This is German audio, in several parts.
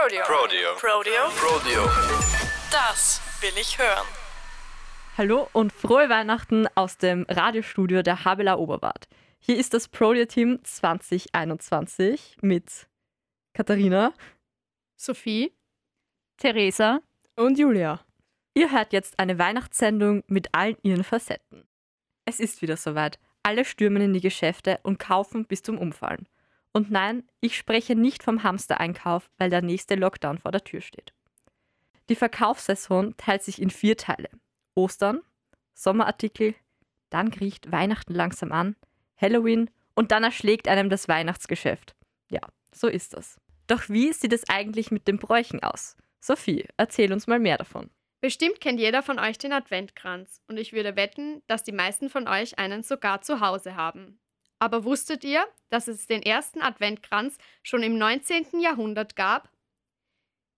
Prodeo. Prodeo. Prodeo. Prodeo. Das will ich hören. Hallo und frohe Weihnachten aus dem Radiostudio der Habela Oberbad. Hier ist das Prodeo-Team 2021 mit Katharina. Sophie. Theresa. Und Julia. Ihr hört jetzt eine Weihnachtssendung mit allen ihren Facetten. Es ist wieder soweit. Alle stürmen in die Geschäfte und kaufen bis zum Umfallen. Und nein, ich spreche nicht vom Hamstereinkauf, weil der nächste Lockdown vor der Tür steht. Die Verkaufssaison teilt sich in vier Teile. Ostern, Sommerartikel, dann kriecht Weihnachten langsam an, Halloween und dann erschlägt einem das Weihnachtsgeschäft. Ja, so ist das. Doch wie sieht es eigentlich mit den Bräuchen aus? Sophie, erzähl uns mal mehr davon. Bestimmt kennt jeder von euch den Adventkranz und ich würde wetten, dass die meisten von euch einen sogar zu Hause haben. Aber wusstet ihr, dass es den ersten Adventkranz schon im 19. Jahrhundert gab?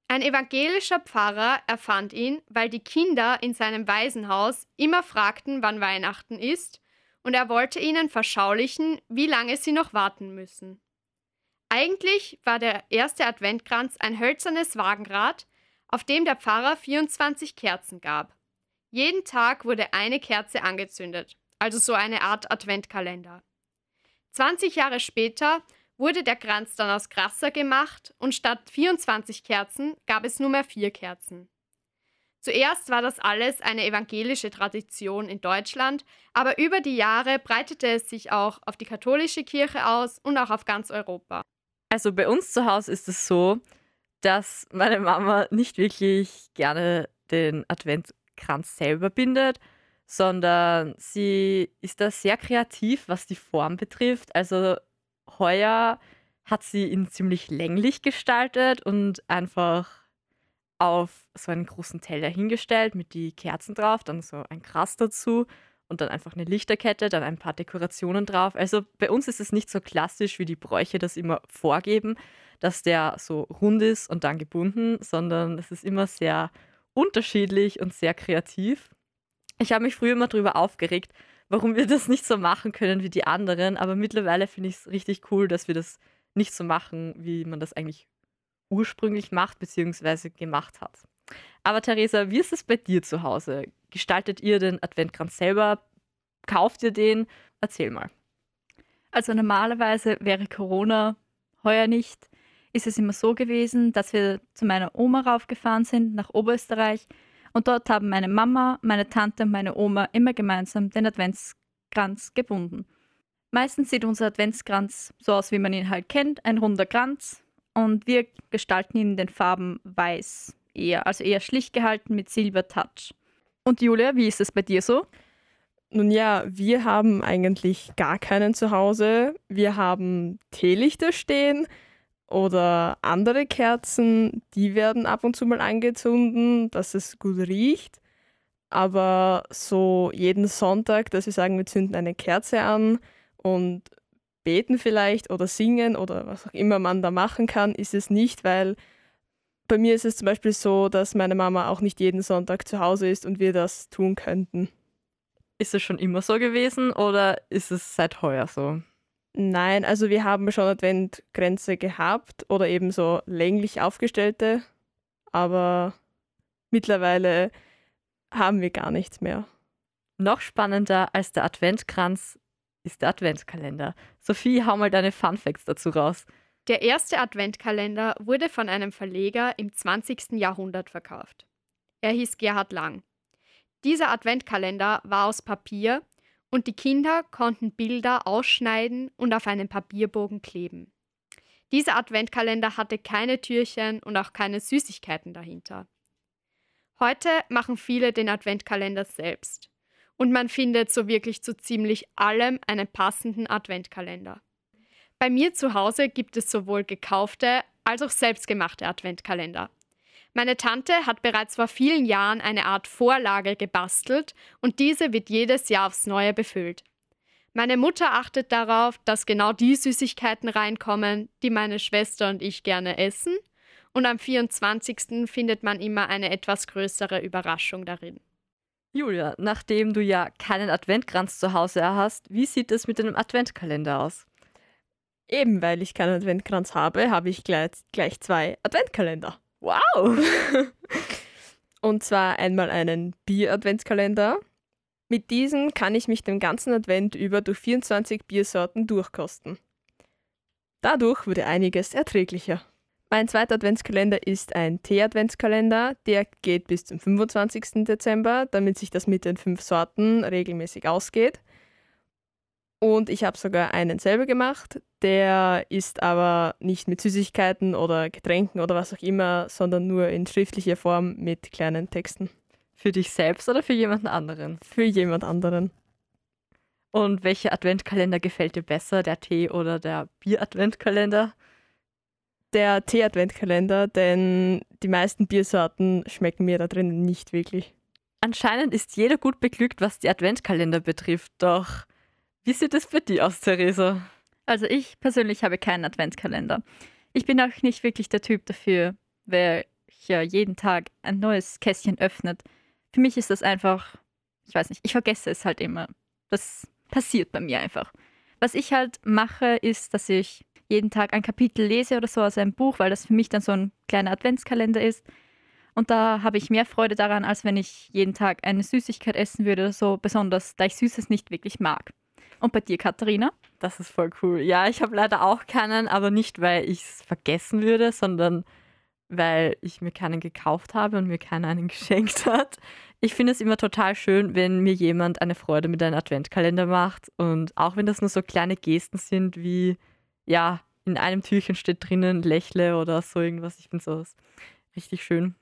Ein evangelischer Pfarrer erfand ihn, weil die Kinder in seinem Waisenhaus immer fragten, wann Weihnachten ist, und er wollte ihnen verschaulichen, wie lange sie noch warten müssen. Eigentlich war der erste Adventkranz ein hölzernes Wagenrad, auf dem der Pfarrer 24 Kerzen gab. Jeden Tag wurde eine Kerze angezündet, also so eine Art Adventkalender. 20 Jahre später wurde der Kranz dann aus Grasser gemacht und statt 24 Kerzen gab es nur mehr vier Kerzen. Zuerst war das alles eine evangelische Tradition in Deutschland, aber über die Jahre breitete es sich auch auf die katholische Kirche aus und auch auf ganz Europa. Also bei uns zu Hause ist es so, dass meine Mama nicht wirklich gerne den Adventskranz selber bindet, sondern sie ist da sehr kreativ, was die Form betrifft. Also heuer hat sie ihn ziemlich länglich gestaltet und einfach auf so einen großen Teller hingestellt mit die Kerzen drauf, dann so ein Gras dazu und dann einfach eine Lichterkette, dann ein paar Dekorationen drauf. Also bei uns ist es nicht so klassisch, wie die Bräuche das immer vorgeben, dass der so rund ist und dann gebunden, sondern es ist immer sehr unterschiedlich und sehr kreativ. Ich habe mich früher immer darüber aufgeregt, warum wir das nicht so machen können wie die anderen, aber mittlerweile finde ich es richtig cool, dass wir das nicht so machen, wie man das eigentlich ursprünglich macht bzw. gemacht hat. Aber Theresa, wie ist es bei dir zu Hause? Gestaltet ihr den Adventkranz selber? Kauft ihr den? Erzähl mal. Also normalerweise wäre Corona heuer nicht. Ist es immer so gewesen, dass wir zu meiner Oma raufgefahren sind nach Oberösterreich und dort haben meine Mama, meine Tante und meine Oma immer gemeinsam den Adventskranz gebunden. Meistens sieht unser Adventskranz so aus, wie man ihn halt kennt, ein runder Kranz. Und wir gestalten ihn in den Farben weiß eher, also eher schlicht gehalten mit Silber-Touch. Und Julia, wie ist es bei dir so? Nun ja, wir haben eigentlich gar keinen zu Hause. Wir haben Teelichter stehen, oder andere Kerzen, die werden ab und zu mal angezündet, dass es gut riecht. Aber so jeden Sonntag, dass wir sagen, wir zünden eine Kerze an und beten vielleicht oder singen oder was auch immer man da machen kann, ist es nicht, weil bei mir ist es zum Beispiel so, dass meine Mama auch nicht jeden Sonntag zu Hause ist und wir das tun könnten. Ist es schon immer so gewesen oder ist es seit heuer so? Nein, also wir haben schon Adventgrenze gehabt oder eben so länglich aufgestellte, aber mittlerweile haben wir gar nichts mehr. Noch spannender als der Adventkranz ist der Adventskalender. Sophie, hau mal deine Fun Facts dazu raus. Der erste Adventkalender wurde von einem Verleger im 20. Jahrhundert verkauft. Er hieß Gerhard Lang. Dieser Adventkalender war aus Papier und die Kinder konnten Bilder ausschneiden und auf einen Papierbogen kleben. Dieser Adventkalender hatte keine Türchen und auch keine Süßigkeiten dahinter. Heute machen viele den Adventkalender selbst und man findet so wirklich zu ziemlich allem einen passenden Adventkalender. Bei mir zu Hause gibt es sowohl gekaufte als auch selbstgemachte Adventkalender. Meine Tante hat bereits vor vielen Jahren eine Art Vorlage gebastelt und diese wird jedes Jahr aufs Neue befüllt. Meine Mutter achtet darauf, dass genau die Süßigkeiten reinkommen, die meine Schwester und ich gerne essen. Und am 24. findet man immer eine etwas größere Überraschung darin. Julia, nachdem du ja keinen Adventkranz zu Hause hast, wie sieht es mit einem Adventkalender aus? Eben weil ich keinen Adventkranz habe, habe ich gleich, gleich zwei Adventkalender. Wow! Und zwar einmal einen Bier-Adventskalender. Mit diesem kann ich mich den ganzen Advent über durch 24 Biersorten durchkosten. Dadurch wurde einiges erträglicher. Mein zweiter Adventskalender ist ein Tee-Adventskalender. Der geht bis zum 25. Dezember, damit sich das mit den fünf Sorten regelmäßig ausgeht. Und ich habe sogar einen selber gemacht. Der ist aber nicht mit Süßigkeiten oder Getränken oder was auch immer, sondern nur in schriftlicher Form mit kleinen Texten. Für dich selbst oder für jemanden anderen? Für jemand anderen. Und welcher Adventkalender gefällt dir besser, der Tee- oder der Bier-Adventkalender? Der Tee-Adventkalender, denn die meisten Biersorten schmecken mir da drinnen nicht wirklich. Anscheinend ist jeder gut beglückt, was die Adventkalender betrifft, doch wie sieht es bei dir aus, Theresa? Also ich persönlich habe keinen Adventskalender. Ich bin auch nicht wirklich der Typ dafür, welcher jeden Tag ein neues Kästchen öffnet. Für mich ist das einfach, ich weiß nicht, ich vergesse es halt immer. Das passiert bei mir einfach. Was ich halt mache, ist, dass ich jeden Tag ein Kapitel lese oder so aus einem Buch, weil das für mich dann so ein kleiner Adventskalender ist. Und da habe ich mehr Freude daran, als wenn ich jeden Tag eine Süßigkeit essen würde oder so, besonders da ich Süßes nicht wirklich mag. Und bei dir, Katharina? Das ist voll cool. Ja, ich habe leider auch keinen, aber nicht, weil ich es vergessen würde, sondern weil ich mir keinen gekauft habe und mir keiner einen geschenkt hat. Ich finde es immer total schön, wenn mir jemand eine Freude mit einem Adventkalender macht. Und auch wenn das nur so kleine Gesten sind, wie, ja, in einem Türchen steht drinnen, lächle oder so irgendwas. Ich finde sowas richtig schön.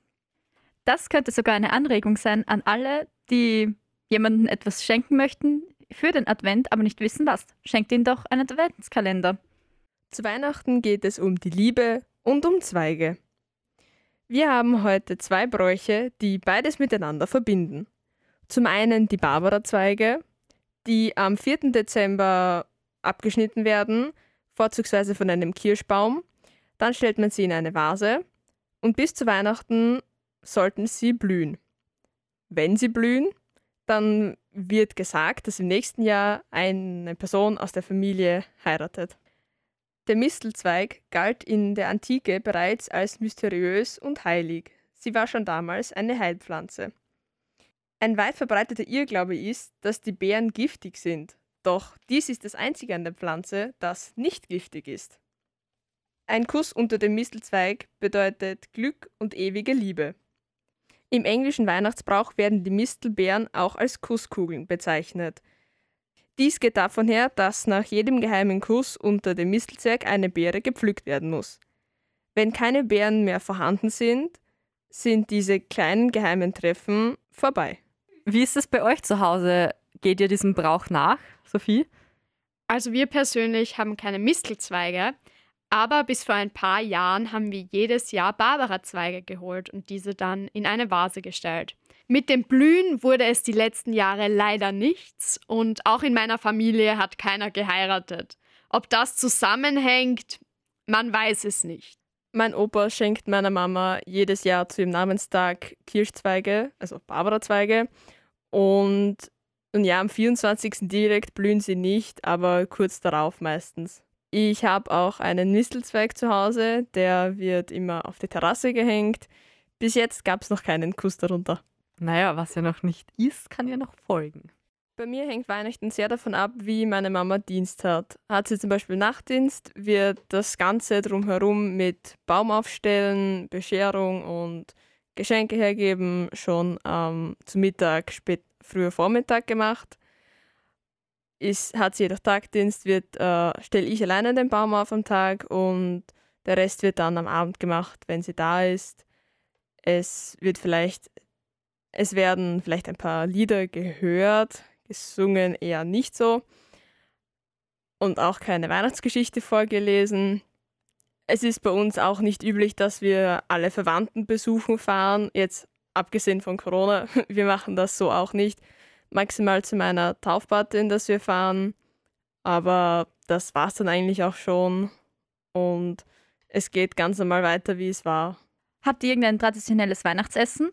Das könnte sogar eine Anregung sein an alle, die jemandem etwas schenken möchten für den Advent, aber nicht wissen was. Schenkt ihnen doch einen Adventskalender. Zu Weihnachten geht es um die Liebe und um Zweige. Wir haben heute zwei Bräuche, die beides miteinander verbinden. Zum einen die Barbara-Zweige, die am 4. Dezember abgeschnitten werden, vorzugsweise von einem Kirschbaum. Dann stellt man sie in eine Vase und bis zu Weihnachten sollten sie blühen. Wenn sie blühen, dann wird gesagt, dass im nächsten Jahr eine Person aus der Familie heiratet. Der Mistelzweig galt in der Antike bereits als mysteriös und heilig. Sie war schon damals eine Heilpflanze. Ein weit verbreiteter Irrglaube ist, dass die Beeren giftig sind. Doch dies ist das einzige an der Pflanze, das nicht giftig ist. Ein Kuss unter dem Mistelzweig bedeutet Glück und ewige Liebe. Im englischen Weihnachtsbrauch werden die Mistelbeeren auch als Kusskugeln bezeichnet. Dies geht davon her, dass nach jedem geheimen Kuss unter dem Mistelzweig eine Beere gepflückt werden muss. Wenn keine Beeren mehr vorhanden sind, sind diese kleinen geheimen Treffen vorbei. Wie ist es bei euch zu Hause? Geht ihr diesem Brauch nach, Sophie? Also wir persönlich haben keine Mistelzweige, aber bis vor ein paar Jahren haben wir jedes Jahr Barbara-Zweige geholt und diese dann in eine Vase gestellt. Mit dem Blühen wurde es die letzten Jahre leider nichts und auch in meiner Familie hat keiner geheiratet. Ob das zusammenhängt, man weiß es nicht. Mein Opa schenkt meiner Mama jedes Jahr zu ihrem Namenstag Kirschzweige, also Barbara-Zweige. Und, und ja, am 24. direkt blühen sie nicht, aber kurz darauf meistens. Ich habe auch einen Mistelzweig zu Hause, der wird immer auf die Terrasse gehängt. Bis jetzt gab es noch keinen Kuss darunter. Naja, was ja noch nicht ist, kann ja noch folgen. Bei mir hängt Weihnachten sehr davon ab, wie meine Mama Dienst hat. Hat sie zum Beispiel Nachtdienst, wird das Ganze drumherum mit Baum aufstellen, Bescherung und Geschenke hergeben schon ähm, zu Mittag, spät, früher Vormittag gemacht ist, hat sie jedoch Tagdienst, wird, äh, stelle ich alleine den Baum auf am Tag und der Rest wird dann am Abend gemacht, wenn sie da ist. Es wird vielleicht, es werden vielleicht ein paar Lieder gehört, gesungen eher nicht so und auch keine Weihnachtsgeschichte vorgelesen. Es ist bei uns auch nicht üblich, dass wir alle Verwandten besuchen fahren, jetzt abgesehen von Corona. Wir machen das so auch nicht maximal zu meiner Taufparty, in das wir fahren. Aber das war es dann eigentlich auch schon. Und es geht ganz normal weiter, wie es war. Habt ihr irgendein traditionelles Weihnachtsessen?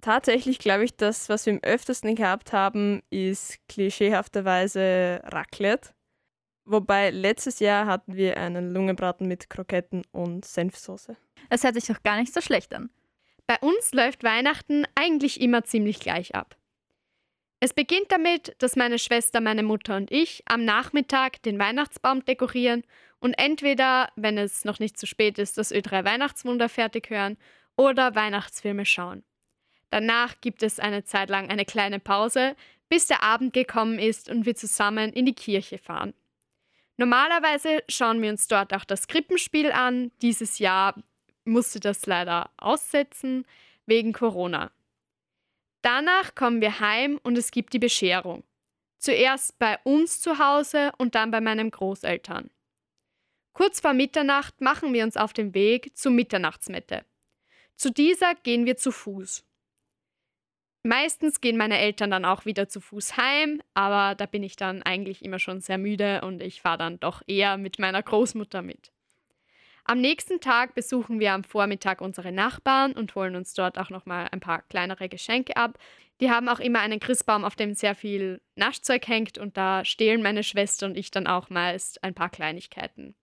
Tatsächlich glaube ich, das, was wir am öftesten gehabt haben, ist klischeehafterweise Raclette. Wobei letztes Jahr hatten wir einen Lungenbraten mit Kroketten und Senfsoße. Es hört sich doch gar nicht so schlecht an. Bei uns läuft Weihnachten eigentlich immer ziemlich gleich ab. Es beginnt damit, dass meine Schwester, meine Mutter und ich am Nachmittag den Weihnachtsbaum dekorieren und entweder, wenn es noch nicht zu spät ist, das Ö3 Weihnachtswunder fertig hören oder Weihnachtsfilme schauen. Danach gibt es eine Zeit lang eine kleine Pause, bis der Abend gekommen ist und wir zusammen in die Kirche fahren. Normalerweise schauen wir uns dort auch das Krippenspiel an. Dieses Jahr musste das leider aussetzen wegen Corona. Danach kommen wir heim und es gibt die Bescherung. Zuerst bei uns zu Hause und dann bei meinen Großeltern. Kurz vor Mitternacht machen wir uns auf den Weg zur Mitternachtsmette. Zu dieser gehen wir zu Fuß. Meistens gehen meine Eltern dann auch wieder zu Fuß heim, aber da bin ich dann eigentlich immer schon sehr müde und ich fahre dann doch eher mit meiner Großmutter mit. Am nächsten Tag besuchen wir am Vormittag unsere Nachbarn und holen uns dort auch nochmal ein paar kleinere Geschenke ab. Die haben auch immer einen Christbaum, auf dem sehr viel Naschzeug hängt und da stehlen meine Schwester und ich dann auch meist ein paar Kleinigkeiten.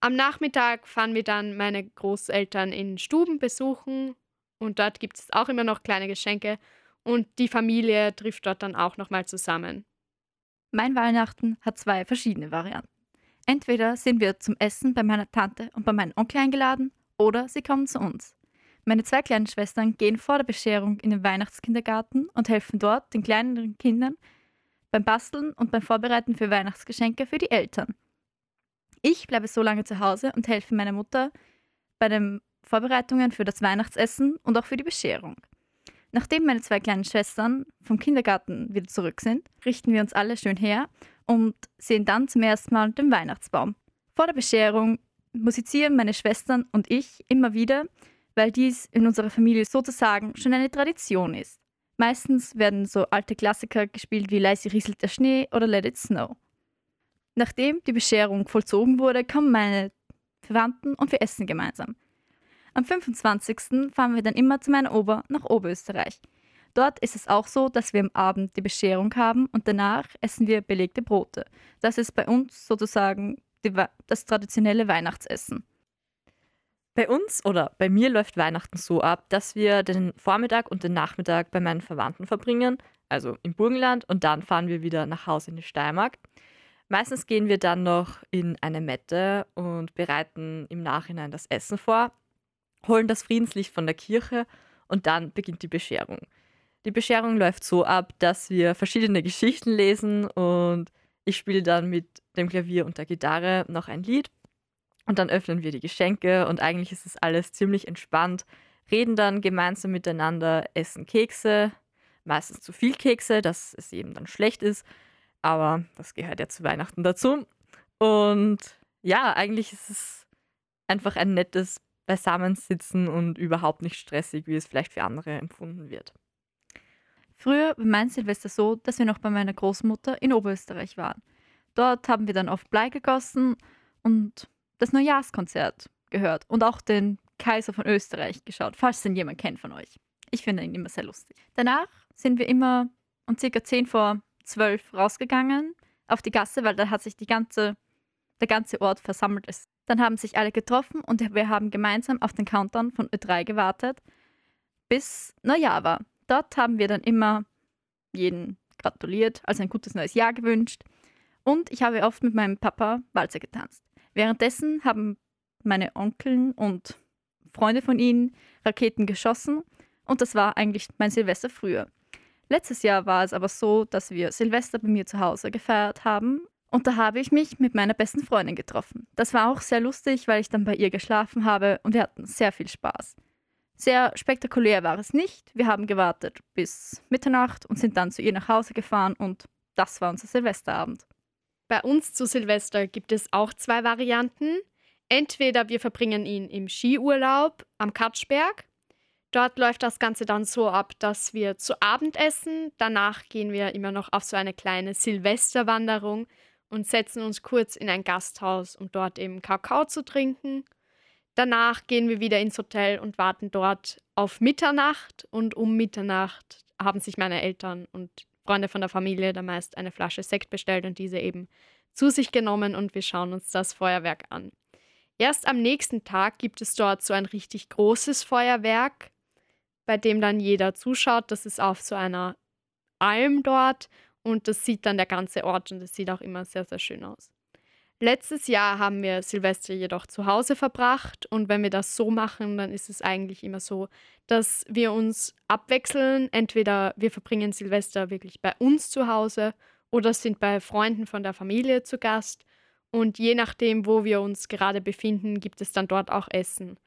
Am Nachmittag fahren wir dann meine Großeltern in Stuben besuchen und dort gibt es auch immer noch kleine Geschenke und die Familie trifft dort dann auch nochmal zusammen. Mein Weihnachten hat zwei verschiedene Varianten. Entweder sind wir zum Essen bei meiner Tante und bei meinem Onkel eingeladen oder sie kommen zu uns. Meine zwei kleinen Schwestern gehen vor der Bescherung in den Weihnachtskindergarten und helfen dort den kleineren Kindern beim Basteln und beim Vorbereiten für Weihnachtsgeschenke für die Eltern. Ich bleibe so lange zu Hause und helfe meiner Mutter bei dem Vorbereitungen für das Weihnachtsessen und auch für die Bescherung. Nachdem meine zwei kleinen Schwestern vom Kindergarten wieder zurück sind, richten wir uns alle schön her und sehen dann zum ersten Mal den Weihnachtsbaum. Vor der Bescherung musizieren meine Schwestern und ich immer wieder, weil dies in unserer Familie sozusagen schon eine Tradition ist. Meistens werden so alte Klassiker gespielt wie Leise rieselt der Schnee oder Let It Snow. Nachdem die Bescherung vollzogen wurde, kommen meine Verwandten und wir essen gemeinsam. Am 25. fahren wir dann immer zu meiner Ober nach Oberösterreich. Dort ist es auch so, dass wir am Abend die Bescherung haben und danach essen wir belegte Brote. Das ist bei uns sozusagen das traditionelle Weihnachtsessen. Bei uns oder bei mir läuft Weihnachten so ab, dass wir den Vormittag und den Nachmittag bei meinen Verwandten verbringen, also im Burgenland, und dann fahren wir wieder nach Hause in die Steiermark. Meistens gehen wir dann noch in eine Mette und bereiten im Nachhinein das Essen vor holen das Friedenslicht von der Kirche und dann beginnt die Bescherung. Die Bescherung läuft so ab, dass wir verschiedene Geschichten lesen und ich spiele dann mit dem Klavier und der Gitarre noch ein Lied und dann öffnen wir die Geschenke und eigentlich ist es alles ziemlich entspannt, reden dann gemeinsam miteinander, essen Kekse, meistens zu viel Kekse, dass es eben dann schlecht ist, aber das gehört ja zu Weihnachten dazu. Und ja, eigentlich ist es einfach ein nettes beisammensitzen und überhaupt nicht stressig, wie es vielleicht für andere empfunden wird. Früher war mein Silvester so, dass wir noch bei meiner Großmutter in Oberösterreich waren. Dort haben wir dann oft Blei gegossen und das Neujahrskonzert gehört und auch den Kaiser von Österreich geschaut, falls den jemand kennt von euch. Ich finde ihn immer sehr lustig. Danach sind wir immer um circa 10 vor 12 rausgegangen auf die Gasse, weil da hat sich die ganze, der ganze Ort versammelt. Es dann haben sich alle getroffen und wir haben gemeinsam auf den Countdown von Ö3 gewartet, bis Neujahr war. Dort haben wir dann immer jeden gratuliert, also ein gutes neues Jahr gewünscht. Und ich habe oft mit meinem Papa Walzer getanzt. Währenddessen haben meine Onkeln und Freunde von ihnen Raketen geschossen und das war eigentlich mein Silvester früher. Letztes Jahr war es aber so, dass wir Silvester bei mir zu Hause gefeiert haben und da habe ich mich mit meiner besten Freundin getroffen. Das war auch sehr lustig, weil ich dann bei ihr geschlafen habe und wir hatten sehr viel Spaß. Sehr spektakulär war es nicht. Wir haben gewartet bis Mitternacht und sind dann zu ihr nach Hause gefahren und das war unser Silvesterabend. Bei uns zu Silvester gibt es auch zwei Varianten. Entweder wir verbringen ihn im Skiurlaub am Katschberg. Dort läuft das Ganze dann so ab, dass wir zu Abend essen. Danach gehen wir immer noch auf so eine kleine Silvesterwanderung und setzen uns kurz in ein Gasthaus, um dort eben Kakao zu trinken. Danach gehen wir wieder ins Hotel und warten dort auf Mitternacht und um Mitternacht haben sich meine Eltern und Freunde von der Familie da meist eine Flasche Sekt bestellt und diese eben zu sich genommen und wir schauen uns das Feuerwerk an. Erst am nächsten Tag gibt es dort so ein richtig großes Feuerwerk, bei dem dann jeder zuschaut. Das ist auf so einer Alm dort und das sieht dann der ganze Ort und das sieht auch immer sehr, sehr schön aus. Letztes Jahr haben wir Silvester jedoch zu Hause verbracht und wenn wir das so machen, dann ist es eigentlich immer so, dass wir uns abwechseln. Entweder wir verbringen Silvester wirklich bei uns zu Hause oder sind bei Freunden von der Familie zu Gast und je nachdem, wo wir uns gerade befinden, gibt es dann dort auch Essen.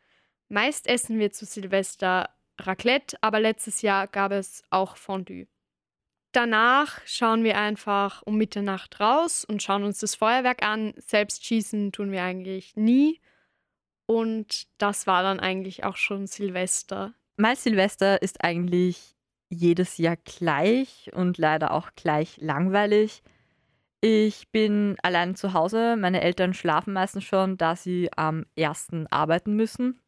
Meist essen wir zu Silvester Raclette, aber letztes Jahr gab es auch Fondue. Danach schauen wir einfach um Mitternacht raus und schauen uns das Feuerwerk an. Selbst schießen tun wir eigentlich nie. Und das war dann eigentlich auch schon Silvester. Mein Silvester ist eigentlich jedes Jahr gleich und leider auch gleich langweilig. Ich bin allein zu Hause. Meine Eltern schlafen meistens schon, da sie am ersten arbeiten müssen.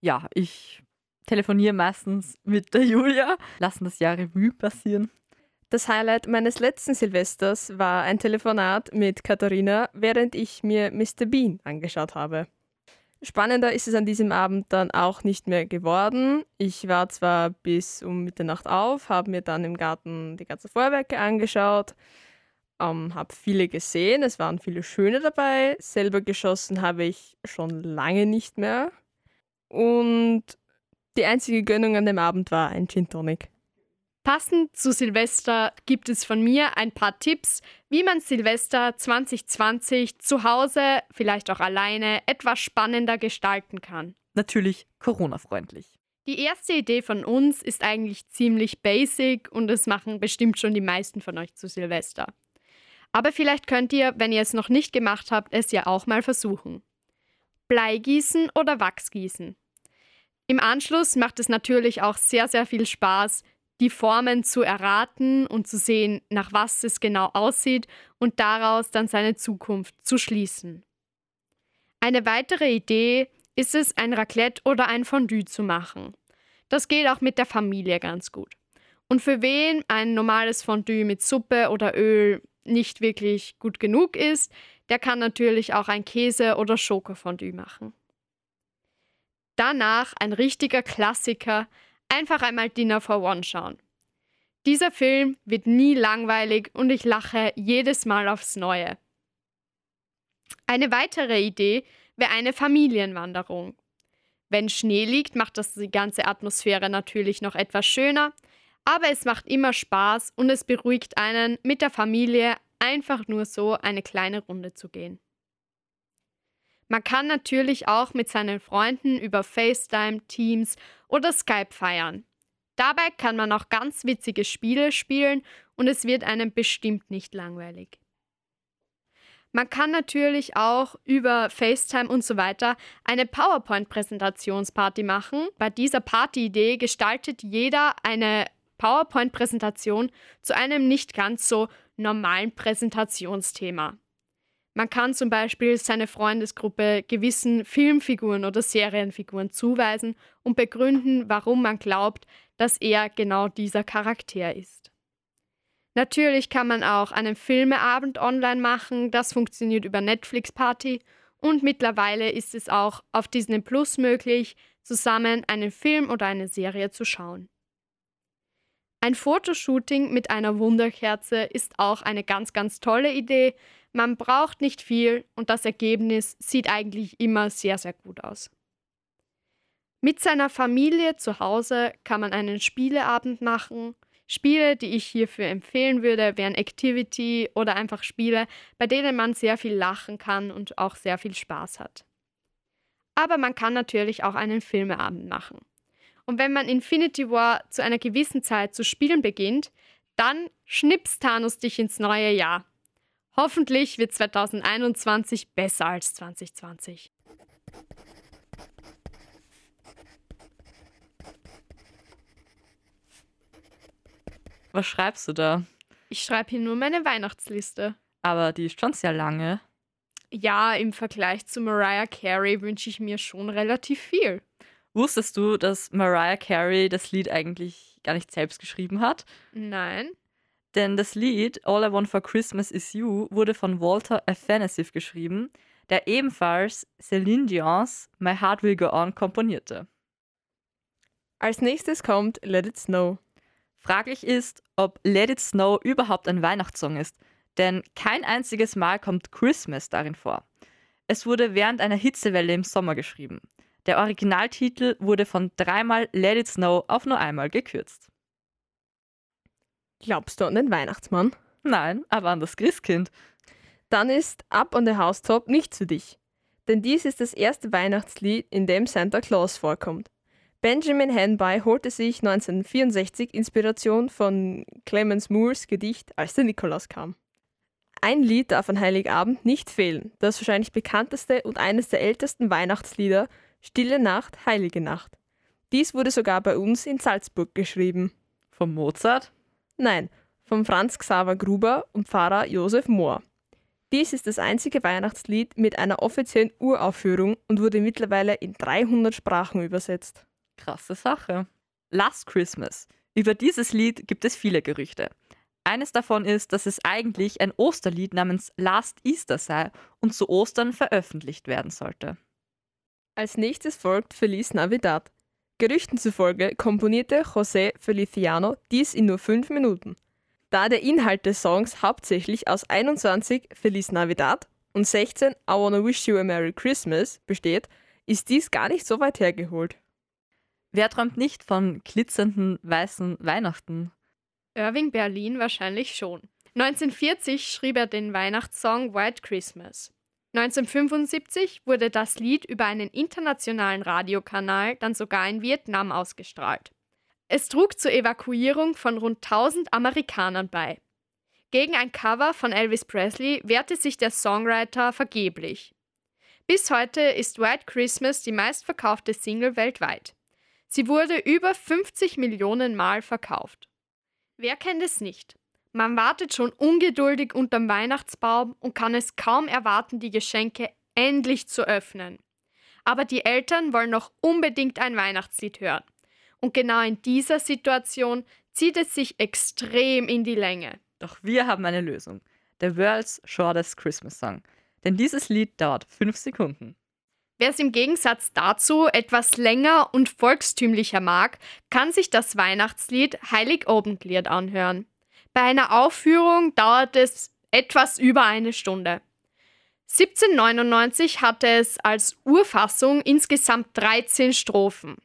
Ja, ich telefoniere meistens mit der Julia, lassen das Jahr Revue passieren. Das Highlight meines letzten Silvesters war ein Telefonat mit Katharina, während ich mir Mr. Bean angeschaut habe. Spannender ist es an diesem Abend dann auch nicht mehr geworden. Ich war zwar bis um Mitternacht auf, habe mir dann im Garten die ganzen Feuerwerke angeschaut, ähm, habe viele gesehen, es waren viele schöne dabei. Selber geschossen habe ich schon lange nicht mehr. Und die einzige Gönnung an dem Abend war ein Gin Tonic. Passend zu Silvester gibt es von mir ein paar Tipps, wie man Silvester 2020 zu Hause, vielleicht auch alleine, etwas spannender gestalten kann. Natürlich Corona-freundlich. Die erste Idee von uns ist eigentlich ziemlich basic und es machen bestimmt schon die meisten von euch zu Silvester. Aber vielleicht könnt ihr, wenn ihr es noch nicht gemacht habt, es ja auch mal versuchen. Bleigießen oder Wachsgießen. Im Anschluss macht es natürlich auch sehr, sehr viel Spaß, die Formen zu erraten und zu sehen, nach was es genau aussieht und daraus dann seine Zukunft zu schließen. Eine weitere Idee ist es, ein Raclette oder ein Fondue zu machen. Das geht auch mit der Familie ganz gut. Und für wen ein normales Fondue mit Suppe oder Öl nicht wirklich gut genug ist, der kann natürlich auch ein Käse- oder Schokofondue machen. Danach ein richtiger Klassiker, einfach einmal Dinner for One schauen. Dieser Film wird nie langweilig und ich lache jedes Mal aufs Neue. Eine weitere Idee wäre eine Familienwanderung. Wenn Schnee liegt, macht das die ganze Atmosphäre natürlich noch etwas schöner, aber es macht immer Spaß und es beruhigt einen, mit der Familie einfach nur so eine kleine Runde zu gehen. Man kann natürlich auch mit seinen Freunden über FaceTime, Teams oder Skype feiern. Dabei kann man auch ganz witzige Spiele spielen und es wird einem bestimmt nicht langweilig. Man kann natürlich auch über FaceTime und so weiter eine PowerPoint-Präsentationsparty machen. Bei dieser Partyidee gestaltet jeder eine PowerPoint-Präsentation zu einem nicht ganz so normalen Präsentationsthema. Man kann zum Beispiel seine Freundesgruppe gewissen Filmfiguren oder Serienfiguren zuweisen und begründen, warum man glaubt, dass er genau dieser Charakter ist. Natürlich kann man auch einen Filmeabend online machen, das funktioniert über Netflix Party und mittlerweile ist es auch auf Disney Plus möglich, zusammen einen Film oder eine Serie zu schauen. Ein Fotoshooting mit einer Wunderkerze ist auch eine ganz, ganz tolle Idee, man braucht nicht viel und das Ergebnis sieht eigentlich immer sehr, sehr gut aus. Mit seiner Familie zu Hause kann man einen Spieleabend machen. Spiele, die ich hierfür empfehlen würde, wären Activity oder einfach Spiele, bei denen man sehr viel lachen kann und auch sehr viel Spaß hat. Aber man kann natürlich auch einen Filmeabend machen. Und wenn man Infinity War zu einer gewissen Zeit zu spielen beginnt, dann schnippst Thanos dich ins neue Jahr. Hoffentlich wird 2021 besser als 2020. Was schreibst du da? Ich schreibe hier nur meine Weihnachtsliste. Aber die ist schon sehr lange. Ja, im Vergleich zu Mariah Carey wünsche ich mir schon relativ viel. Wusstest du, dass Mariah Carey das Lied eigentlich gar nicht selbst geschrieben hat? Nein. Denn das Lied All I Want for Christmas Is You wurde von Walter Afanasieff geschrieben, der ebenfalls Celine Dion's My Heart Will Go On komponierte. Als nächstes kommt Let It Snow. Fraglich ist, ob Let It Snow überhaupt ein Weihnachtssong ist, denn kein einziges Mal kommt Christmas darin vor. Es wurde während einer Hitzewelle im Sommer geschrieben. Der Originaltitel wurde von dreimal Let It Snow auf nur einmal gekürzt. Glaubst du an den Weihnachtsmann? Nein, aber an das Christkind. Dann ist Up on the Housetop nicht für dich. Denn dies ist das erste Weihnachtslied, in dem Santa Claus vorkommt. Benjamin Hanby holte sich 1964 Inspiration von Clemens Moores Gedicht Als der Nikolaus kam. Ein Lied darf an Heiligabend nicht fehlen, das wahrscheinlich bekannteste und eines der ältesten Weihnachtslieder, Stille Nacht, Heilige Nacht. Dies wurde sogar bei uns in Salzburg geschrieben. Vom Mozart? Nein, von Franz Xaver Gruber und Pfarrer Josef Mohr. Dies ist das einzige Weihnachtslied mit einer offiziellen Uraufführung und wurde mittlerweile in 300 Sprachen übersetzt. Krasse Sache. Last Christmas. Über dieses Lied gibt es viele Gerüchte. Eines davon ist, dass es eigentlich ein Osterlied namens Last Easter sei und zu Ostern veröffentlicht werden sollte. Als nächstes folgt Feliz Navidad. Gerüchten zufolge komponierte José Feliciano dies in nur fünf Minuten. Da der Inhalt des Songs hauptsächlich aus 21 Feliz Navidad und 16 I Wanna Wish You a Merry Christmas besteht, ist dies gar nicht so weit hergeholt. Wer träumt nicht von glitzernden weißen Weihnachten? Irving Berlin wahrscheinlich schon. 1940 schrieb er den Weihnachtssong White Christmas. 1975 wurde das Lied über einen internationalen Radiokanal dann sogar in Vietnam ausgestrahlt. Es trug zur Evakuierung von rund 1000 Amerikanern bei. Gegen ein Cover von Elvis Presley wehrte sich der Songwriter vergeblich. Bis heute ist White Christmas die meistverkaufte Single weltweit. Sie wurde über 50 Millionen Mal verkauft. Wer kennt es nicht? Man wartet schon ungeduldig unterm Weihnachtsbaum und kann es kaum erwarten, die Geschenke endlich zu öffnen. Aber die Eltern wollen noch unbedingt ein Weihnachtslied hören. Und genau in dieser Situation zieht es sich extrem in die Länge. Doch wir haben eine Lösung. The World's Shortest Christmas Song. Denn dieses Lied dauert fünf Sekunden. Wer es im Gegensatz dazu etwas länger und volkstümlicher mag, kann sich das Weihnachtslied Heilig Obenglied anhören. Bei einer Aufführung dauert es etwas über eine Stunde. 1799 hatte es als Urfassung insgesamt 13 Strophen.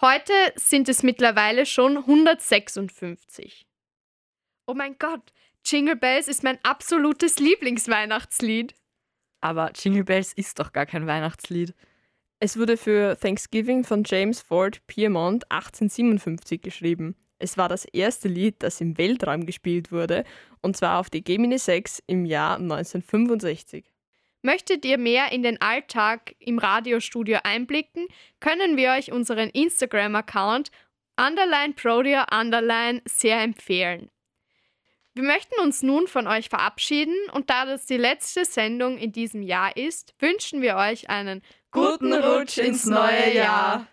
Heute sind es mittlerweile schon 156. Oh mein Gott, Jingle Bells ist mein absolutes Lieblingsweihnachtslied. Aber Jingle Bells ist doch gar kein Weihnachtslied. Es wurde für Thanksgiving von James Ford Piermont 1857 geschrieben. Es war das erste Lied, das im Weltraum gespielt wurde, und zwar auf die Gemini 6 im Jahr 1965. Möchtet ihr mehr in den Alltag im Radiostudio einblicken, können wir euch unseren Instagram-Account underline sehr empfehlen. Wir möchten uns nun von euch verabschieden und da das die letzte Sendung in diesem Jahr ist, wünschen wir euch einen Guten Rutsch ins neue Jahr.